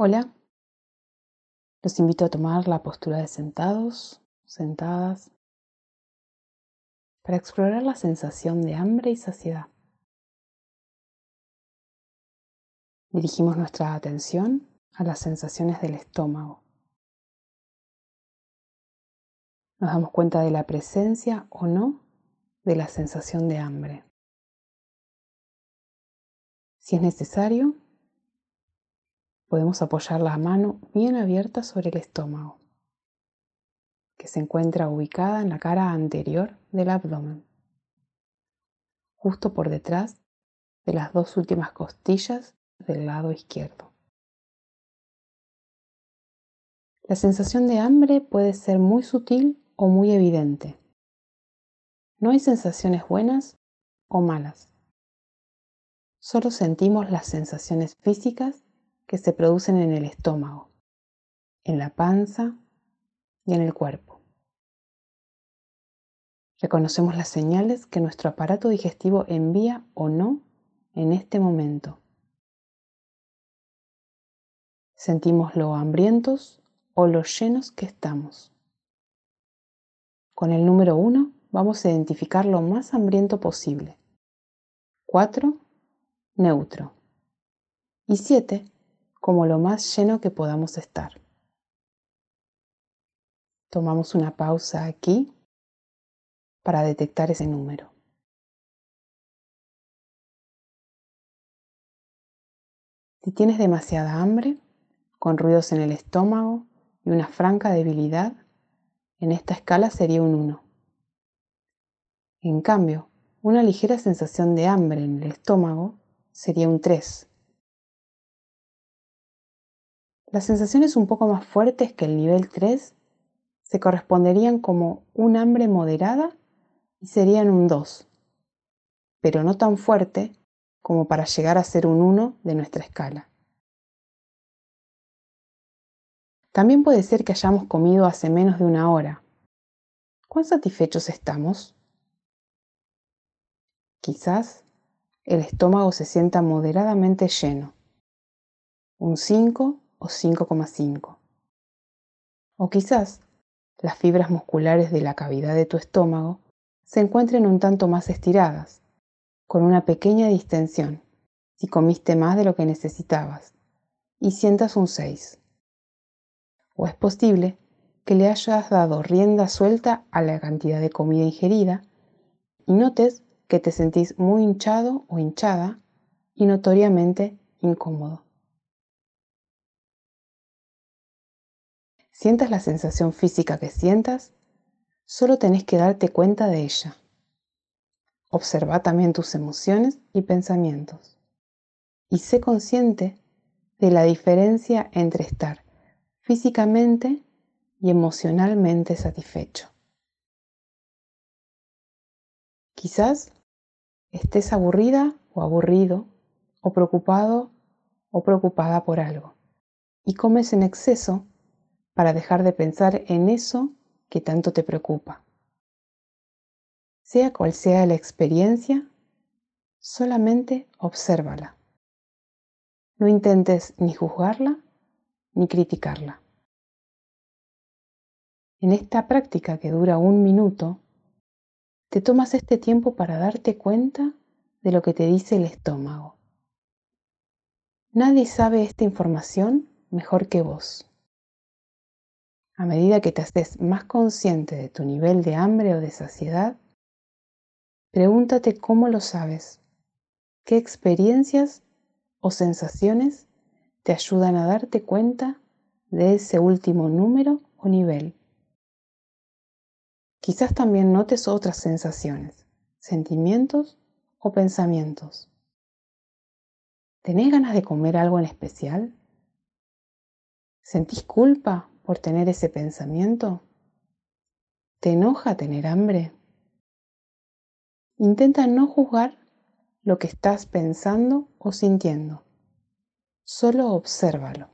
Hola, los invito a tomar la postura de sentados, sentadas, para explorar la sensación de hambre y saciedad. Dirigimos nuestra atención a las sensaciones del estómago. Nos damos cuenta de la presencia o no de la sensación de hambre. Si es necesario, podemos apoyar la mano bien abierta sobre el estómago, que se encuentra ubicada en la cara anterior del abdomen, justo por detrás de las dos últimas costillas del lado izquierdo. La sensación de hambre puede ser muy sutil o muy evidente. No hay sensaciones buenas o malas. Solo sentimos las sensaciones físicas que se producen en el estómago, en la panza y en el cuerpo. Reconocemos las señales que nuestro aparato digestivo envía o no en este momento. Sentimos lo hambrientos o lo llenos que estamos. Con el número 1 vamos a identificar lo más hambriento posible. 4, neutro. Y 7, como lo más lleno que podamos estar. Tomamos una pausa aquí para detectar ese número. Si tienes demasiada hambre, con ruidos en el estómago y una franca debilidad, en esta escala sería un 1. En cambio, una ligera sensación de hambre en el estómago sería un 3 las sensaciones un poco más fuertes que el nivel 3 se corresponderían como un hambre moderada y serían un 2, pero no tan fuerte como para llegar a ser un 1 de nuestra escala. También puede ser que hayamos comido hace menos de una hora. ¿Cuán satisfechos estamos? Quizás el estómago se sienta moderadamente lleno, un 5 o 5,5. O quizás las fibras musculares de la cavidad de tu estómago se encuentren un tanto más estiradas, con una pequeña distensión, si comiste más de lo que necesitabas, y sientas un 6. O es posible que le hayas dado rienda suelta a la cantidad de comida ingerida y notes que te sentís muy hinchado o hinchada y notoriamente incómodo. Sientas la sensación física que sientas, solo tenés que darte cuenta de ella. Observa también tus emociones y pensamientos. Y sé consciente de la diferencia entre estar físicamente y emocionalmente satisfecho. Quizás estés aburrida o aburrido o preocupado o preocupada por algo y comes en exceso para dejar de pensar en eso que tanto te preocupa. Sea cual sea la experiencia, solamente obsérvala. No intentes ni juzgarla ni criticarla. En esta práctica que dura un minuto, te tomas este tiempo para darte cuenta de lo que te dice el estómago. Nadie sabe esta información mejor que vos. A medida que te haces más consciente de tu nivel de hambre o de saciedad, pregúntate cómo lo sabes, qué experiencias o sensaciones te ayudan a darte cuenta de ese último número o nivel. Quizás también notes otras sensaciones, sentimientos o pensamientos. ¿Tenés ganas de comer algo en especial? ¿Sentís culpa por tener ese pensamiento? ¿Te enoja tener hambre? Intenta no juzgar lo que estás pensando o sintiendo. Solo obsérvalo.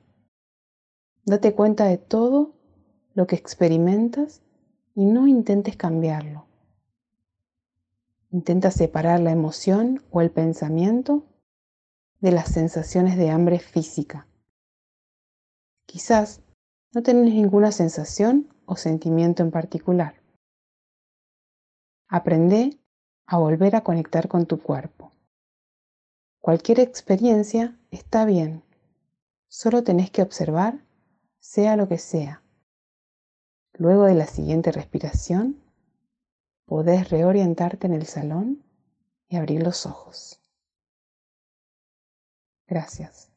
Date cuenta de todo lo que experimentas y no intentes cambiarlo. Intenta separar la emoción o el pensamiento de las sensaciones de hambre física Quizás no tenés ninguna sensación o sentimiento en particular. Aprende a volver a conectar con tu cuerpo. Cualquier experiencia está bien. Solo tenés que observar, sea lo que sea. Luego de la siguiente respiración, podés reorientarte en el salón y abrir los ojos. Gracias.